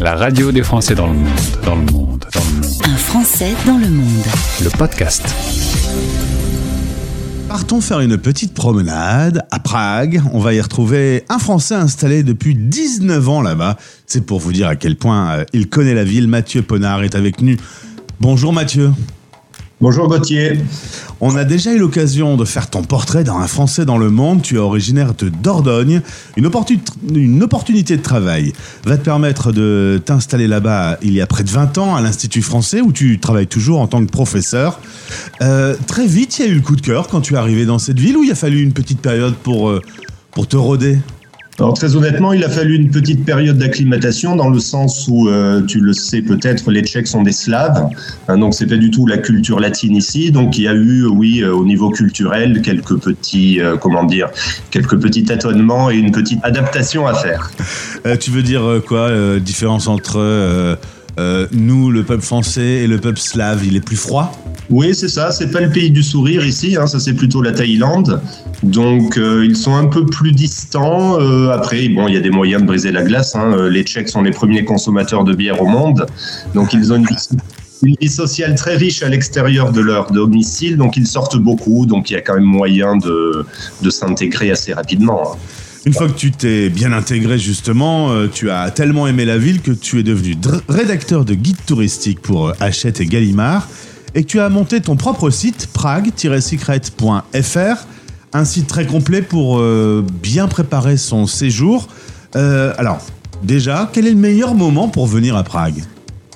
La radio des Français dans le monde, dans le monde, dans le monde. Un Français dans le monde. Le podcast. Partons faire une petite promenade à Prague. On va y retrouver un Français installé depuis 19 ans là-bas. C'est pour vous dire à quel point euh, il connaît la ville. Mathieu Ponard est avec nous. Bonjour Mathieu. Bonjour Gauthier. On a déjà eu l'occasion de faire ton portrait dans Un Français dans le monde. Tu es originaire de Dordogne. Une, opportun- une opportunité de travail va te permettre de t'installer là-bas il y a près de 20 ans à l'Institut français où tu travailles toujours en tant que professeur. Euh, très vite, il y a eu le coup de cœur quand tu es arrivé dans cette ville où il a fallu une petite période pour, euh, pour te roder. Alors très honnêtement, il a fallu une petite période d'acclimatation dans le sens où, euh, tu le sais peut-être, les Tchèques sont des Slaves, hein, donc c'est pas du tout la culture latine ici. Donc il y a eu, oui, euh, au niveau culturel, quelques petits, euh, comment dire, quelques petits tâtonnements et une petite adaptation à faire. Tu veux dire quoi Différence entre nous, le peuple français, et le peuple slave? Il est plus froid? Oui, c'est ça. C'est pas le pays du sourire ici. Hein, ça, c'est plutôt la Thaïlande. Donc, euh, ils sont un peu plus distants. Euh, après, bon, il y a des moyens de briser la glace. Hein. Euh, Les Tchèques sont les premiers consommateurs de bière au monde. Donc, ils ont une vie, sociale très riche à l'extérieur de leur domicile. Donc, ils sortent beaucoup. Donc, il y a quand même moyen de, s'intégrer assez rapidement. hein. Une fois que tu t'es bien intégré justement, tu as tellement aimé la ville que tu es devenu rédacteur de guide touristique pour Hachette et Gallimard et que tu as monté ton propre site prague-secret.fr, un site très complet pour euh, bien préparer son séjour. Euh, alors, déjà, quel est le meilleur moment pour venir à Prague?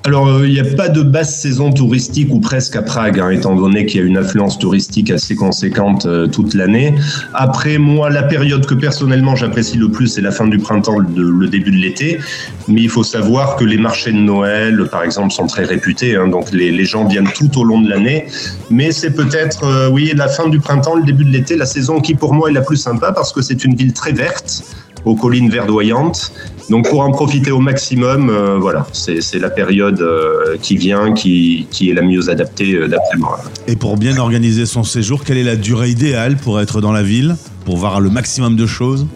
Alors, euh, il n'y a pas de basse saison touristique ou presque à Prague, hein, étant donné qu'il y a une affluence touristique assez conséquente euh, toute l'année. Après, moi, la période que personnellement j'apprécie le plus, c'est la fin du printemps, le, le début de l'été. Mais il faut savoir que les marchés de Noël, par exemple, sont très réputés. hein, donc, les, les gens viennent tout au long de l'année. Mais c'est peut-être, euh, oui, la fin du printemps, le début de l'été, la saison qui pour moi est la plus sympa parce que c'est une ville très verte aux collines verdoyantes. Donc pour en profiter au maximum, euh, voilà, c'est la période euh, qui vient qui, qui est la mieux adaptée euh, d'après moi. Et pour bien organiser son séjour, quelle est la durée idéale pour être dans la ville, pour voir le maximum de choses?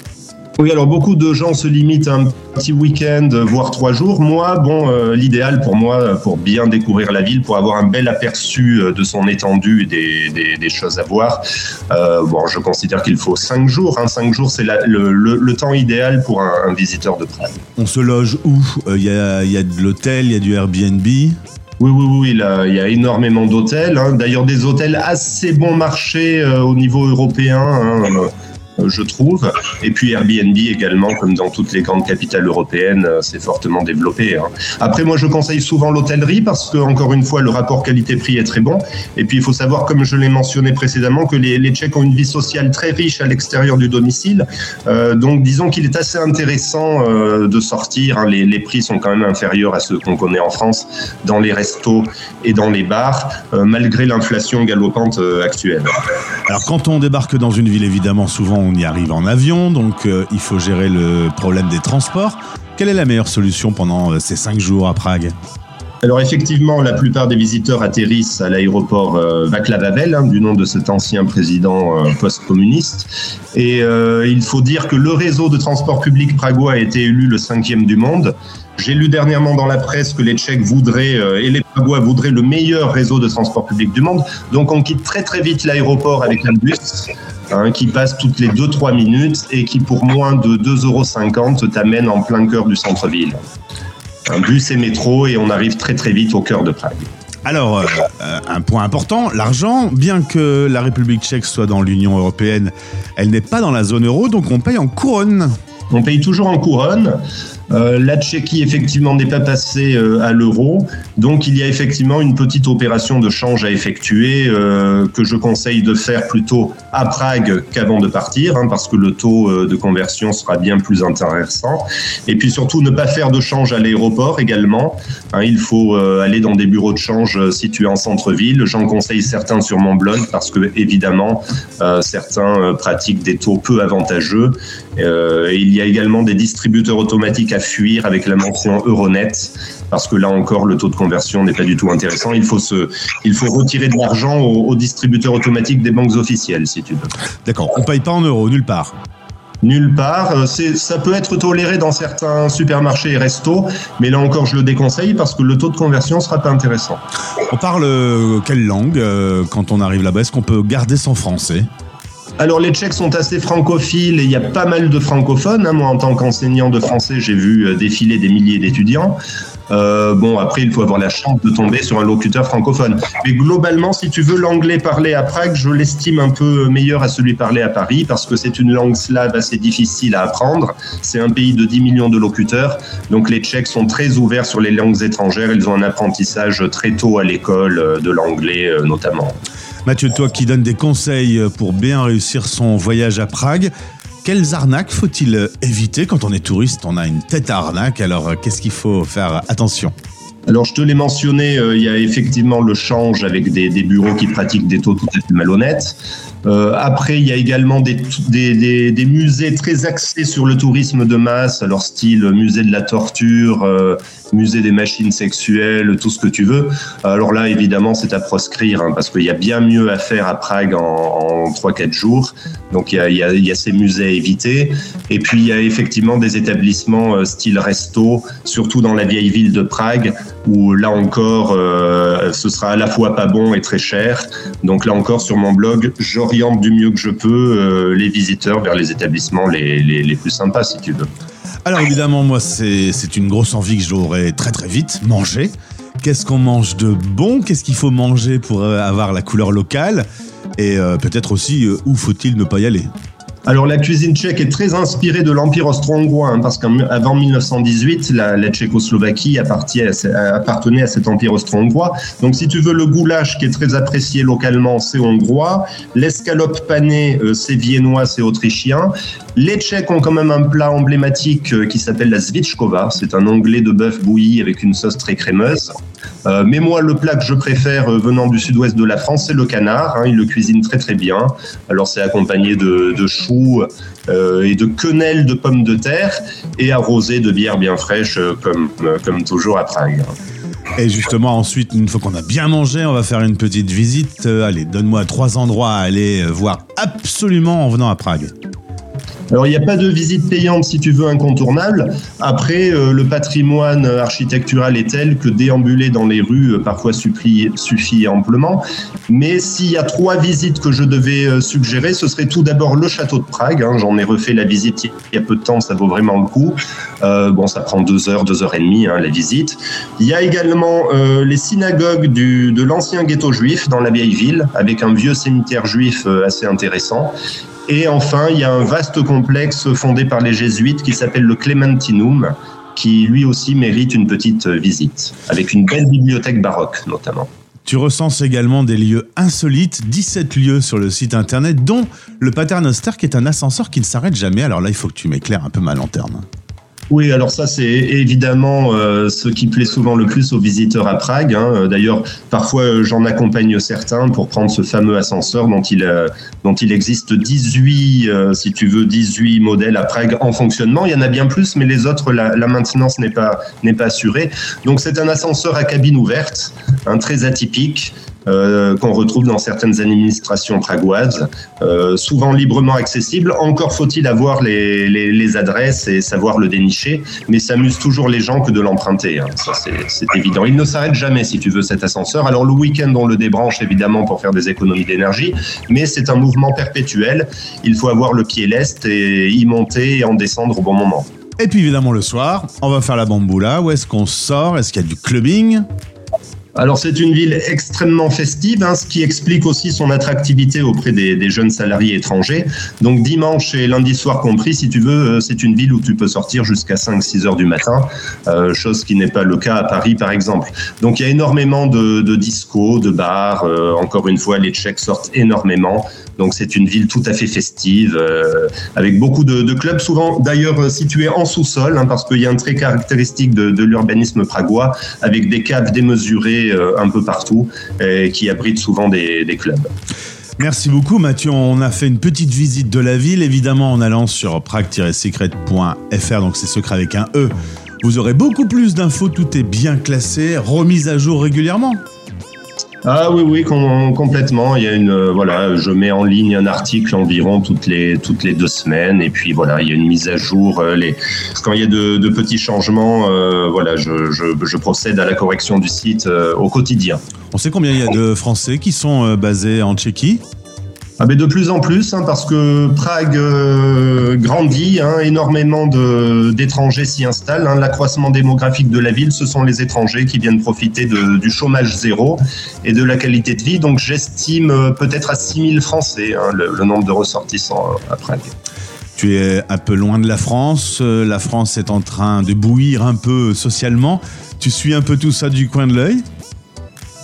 Oui, alors beaucoup de gens se limitent à un petit week-end, voire trois jours. Moi, bon, euh, l'idéal pour moi, euh, pour bien découvrir la ville, pour avoir un bel aperçu euh, de son étendue et des, des, des choses à voir, euh, bon, je considère qu'il faut cinq jours. Hein. Cinq jours, c'est le, le, le temps idéal pour un, un visiteur de Prague. On se loge où? Euh, Il y, a, il y a de l'hôtel, il y a du Airbnb? Oui, oui, oui, là, il y a énormément d'hôtels. hein. D'ailleurs, des hôtels assez bon marché euh, au niveau européen, hein, euh, je trouve. Et puis Airbnb également, comme dans toutes les grandes capitales européennes, euh, c'est fortement développé. hein. Après, moi, je conseille souvent l'hôtellerie parce que, encore une fois, le rapport qualité-prix est très bon. Et puis, il faut savoir, comme je l'ai mentionné précédemment, que les, Tchèques ont une vie sociale très riche à l'extérieur du domicile. Euh, donc, disons qu'il est assez intéressant euh, de sortir. hein. Les, prix sont quand même inférieurs à ceux qu'on connaît en France dans les restos et dans les bars, euh, malgré l'inflation galopante euh, actuelle. Alors quand on débarque dans une ville, évidemment, souvent on y arrive en avion, donc euh, il faut gérer le problème des transports. Quelle est la meilleure solution pendant euh, ces cinq jours à Prague? Alors effectivement, la plupart des visiteurs atterrissent à l'aéroport euh, Václav Havel, hein, du nom de cet ancien président euh, post-communiste. Et il faut dire que le réseau de transport public pragois a été élu le cinquième du monde. J'ai lu dernièrement dans la presse que les Tchèques voudraient et les Pragois voudraient le meilleur réseau de transport public du monde. Donc on quitte très très vite l'aéroport avec un bus hein, qui passe toutes les 2-3 minutes et qui pour moins de 2,50 euros t'amène en plein cœur du centre-ville. Un bus et métro et on arrive très très vite au cœur de Prague. Alors, euh, euh, un point important, l'argent, bien que la République tchèque soit dans l'Union européenne, elle n'est pas dans la zone euro, donc on paye en couronne. On paye toujours en couronne. Euh, la Tchéquie, effectivement, n'est pas passée euh, à l'euro. Donc, il y a effectivement une petite opération de change à effectuer euh, que je conseille de faire plutôt à Prague qu'avant de partir, hein, parce que le taux de conversion sera bien plus intéressant. Et puis surtout, ne pas faire de change à l'aéroport également. Hein, il faut aller dans des bureaux de change situés en centre-ville. J'en conseille certains sur mon blog parce que, évidemment, certains pratiquent des taux peu avantageux. Et il y a également des distributeurs automatiques à fuir avec la mention Euronet, parce que là encore, le taux de conversion n'est pas du tout intéressant. Il faut, se, il faut retirer de l'argent aux, aux distributeurs automatiques des banques officielles, si tu veux. D'accord, on paye pas en euros, nulle part. Nulle part. Euh, ça peut être toléré dans certains supermarchés et restos, mais là encore, je le déconseille parce que le taux de conversion sera pas intéressant. On parle euh, quelle langue quand on arrive là-bas? Est-ce qu'on peut garder son français? Alors les Tchèques sont assez francophiles et il y a pas mal de francophones. Hein. Moi, en tant qu'enseignant de français, j'ai vu défiler des milliers d'étudiants. Euh, bon, après, il faut avoir la chance de tomber sur un locuteur francophone. Mais globalement, si tu veux l'anglais parlé à Prague, je l'estime un peu meilleur à celui parlé à Paris parce que c'est une langue slave assez difficile à apprendre. C'est un pays de 10 millions de locuteurs. Donc les Tchèques sont très ouverts sur les langues étrangères. Ils ont un apprentissage très tôt à l'école euh, de l'anglais euh, notamment. Mathieu, toi qui donnes des conseils pour bien réussir son voyage à Prague, quelles arnaques faut-il éviter quand on est touriste? On a une tête à arnaque, alors euh, qu'est-ce qu'il faut faire attention? Alors, je te l'ai mentionné, euh, il y a effectivement le change avec des, bureaux qui pratiquent des taux tout à fait malhonnêtes. Euh, après, il y a également des, des, des, musées très axés sur le tourisme de masse, alors style musée de la torture, euh, musée des machines sexuelles, tout ce que tu veux. Alors là, évidemment, c'est à proscrire, hein, parce qu'il y a bien mieux à faire à Prague en, en 3-4 jours. Donc il y, a, il, y a, il y, a, ces musées à éviter. Et puis il y a effectivement des établissements euh, style resto, surtout dans la vieille ville de Prague, où là encore, euh, ce sera à la fois pas bon et très cher. Donc là encore, sur mon blog, j'oriente du mieux que je peux euh, les visiteurs vers les établissements les, les, plus sympas, si tu veux. Alors évidemment, moi, c'est une grosse envie que j'aurais très très vite, manger. Qu'est-ce qu'on mange de bon? Qu'est-ce qu'il faut manger pour avoir la couleur locale? Et euh, peut-être aussi, où faut-il ne pas y aller? Alors la cuisine tchèque est très inspirée de l'Empire austro-hongrois, hein, parce qu'avant 1918, la, la Tchécoslovaquie appartenait à cet Empire austro-hongrois. Donc si tu veux, le goulash qui est très apprécié localement, c'est hongrois. L'escalope panée, euh, c'est viennois, c'est autrichien. Les Tchèques ont quand même un plat emblématique euh, qui s'appelle la zvitchkova. C'est un onglet de bœuf bouilli avec une sauce très crémeuse. Euh, mais moi, le plat que je préfère euh, venant du sud-ouest de la France, c'est le canard. Hein, il le cuisine très très bien. Alors c'est accompagné de, choux euh, et de quenelles de pommes de terre et arrosé de bière bien fraîche, comme, comme toujours à Prague. Et justement, ensuite, une fois qu'on a bien mangé, on va faire une petite visite. allez, donne-moi trois endroits à aller voir absolument en venant à Prague. Alors, il n'y a pas de visite payante si tu veux incontournable. Après, euh, le patrimoine architectural est tel que déambuler dans les rues euh, parfois suffit, amplement. Mais s'il y a trois visites que je devais euh, suggérer, ce serait tout d'abord le château de Prague. Hein. J'en ai refait la visite il y a peu de temps, ça vaut vraiment le coup. bon, ça prend deux heures, deux heures et demie hein, la visite. Il y a également les synagogues du, de l'ancien ghetto juif dans la vieille ville, avec un vieux cimetière juif assez intéressant. Et enfin, il y a un vaste complexe fondé par les jésuites qui s'appelle le Clementinum, qui lui aussi mérite une petite visite, avec une belle bibliothèque baroque notamment. Tu recenses également des lieux insolites, 17 lieux sur le site internet, dont le Paternoster qui est un ascenseur qui ne s'arrête jamais. Alors là, il faut que tu m'éclaires un peu ma lanterne. Oui, alors ça c'est évidemment euh, ce qui plaît souvent le plus aux visiteurs à Prague. Hein. D'ailleurs, parfois euh, j'en accompagne certains pour prendre ce fameux ascenseur dont il, euh, dont il existe 18, si tu veux, 18 modèles à Prague en fonctionnement. Il y en a bien plus, mais les autres, la, la maintenance n'est pas, n'est pas assurée. Donc c'est un ascenseur à cabine ouverte, hein, très atypique. Euh, qu'on retrouve dans certaines administrations pragoises, euh, souvent librement accessibles. Encore faut-il avoir les, adresses et savoir le dénicher, mais ça amuse toujours les gens que de l'emprunter. Hein. Ça, c'est évident. Il ne s'arrête jamais, si tu veux, cet ascenseur. Alors, le week-end, on le débranche, évidemment, pour faire des économies d'énergie, mais c'est un mouvement perpétuel. Il faut avoir le pied leste et y monter et en descendre au bon moment. Et puis évidemment le soir, on va faire la bamboula. Où est-ce qu'on sort? Est-ce qu'il y a du clubbing? Alors c'est une ville extrêmement festive, hein, ce qui explique aussi son attractivité auprès des, jeunes salariés étrangers. Donc dimanche et lundi soir compris, si tu veux, euh, c'est une ville où tu peux sortir jusqu'à 5-6 heures du matin, euh, chose qui n'est pas le cas à Paris par exemple. Donc il y a énormément de, de discos, de bars. Euh, encore une fois, les Tchèques sortent énormément. Donc c'est une ville tout à fait festive, avec beaucoup de, de, clubs, souvent d'ailleurs situés en sous-sol, hein, parce qu'il y a un trait caractéristique de, de l'urbanisme pragois, avec des caves démesurées euh, un peu partout et qui abrite souvent des, clubs. Merci beaucoup Mathieu. On a fait une petite visite de la ville, évidemment en allant sur prague-secret.fr, donc c'est secret avec un E. Vous aurez beaucoup plus d'infos, tout est bien classé, remis à jour régulièrement. Ah oui, oui, complètement. Il y a une, euh, voilà, je mets en ligne un article environ toutes les toutes les deux semaines, et puis voilà, il y a une mise à jour. Euh, les, quand il y a de, petits changements, euh, voilà, je, je, procède à la correction du site au quotidien. On sait combien il y a de Français qui sont basés en Tchéquie? Ah ben de plus en plus, hein, parce que Prague euh, grandit, hein, énormément d'étrangers s'y installent. Hein. L'accroissement démographique de la ville, ce sont les étrangers qui viennent profiter du chômage zéro et de la qualité de vie. Donc j'estime euh, peut-être à 6000 Français hein, le, nombre de ressortissants euh, à Prague. Tu es un peu loin de la France. La France est en train de bouillir un peu socialement. Tu suis un peu tout ça du coin de l'œil?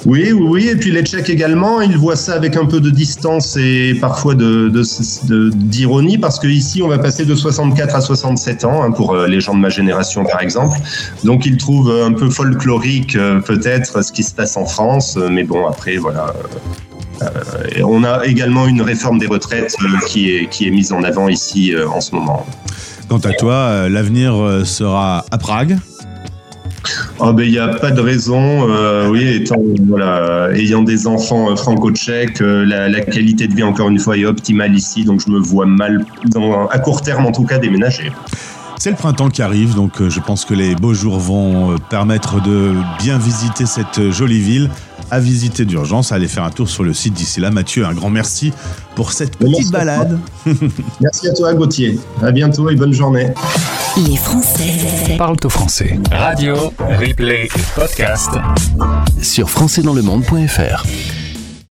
Oui, oui. Et puis les Tchèques également, ils voient ça avec un peu de distance et parfois d'ironie, de, parce qu'ici, on va passer de 64 à 67 ans, hein, pour euh, les gens de ma génération, par exemple. Donc, ils trouvent un peu folklorique, euh, peut-être, ce qui se passe en France. Mais bon, après, voilà. Euh, on a également une réforme des retraites qui, est, qui est mise en avant ici en ce moment. Quant à toi, l'avenir sera à Prague ben il n'y a pas de raison. Euh, oui, étant voilà, ayant des enfants euh, franco-tchèques, euh, la, qualité de vie encore une fois est optimale ici, donc je me vois mal, dans, à court terme en tout cas, déménager. C'est le printemps qui arrive, donc je pense que les beaux jours vont permettre de bien visiter cette jolie ville à visiter d'urgence, à aller faire un tour sur le site d'ici là. Mathieu, un grand merci pour cette petite balade. merci à toi, Gauthier. À bientôt et bonne journée. Les Français parlent au français. Radio, replay, podcast sur françaisdanslemonde.fr.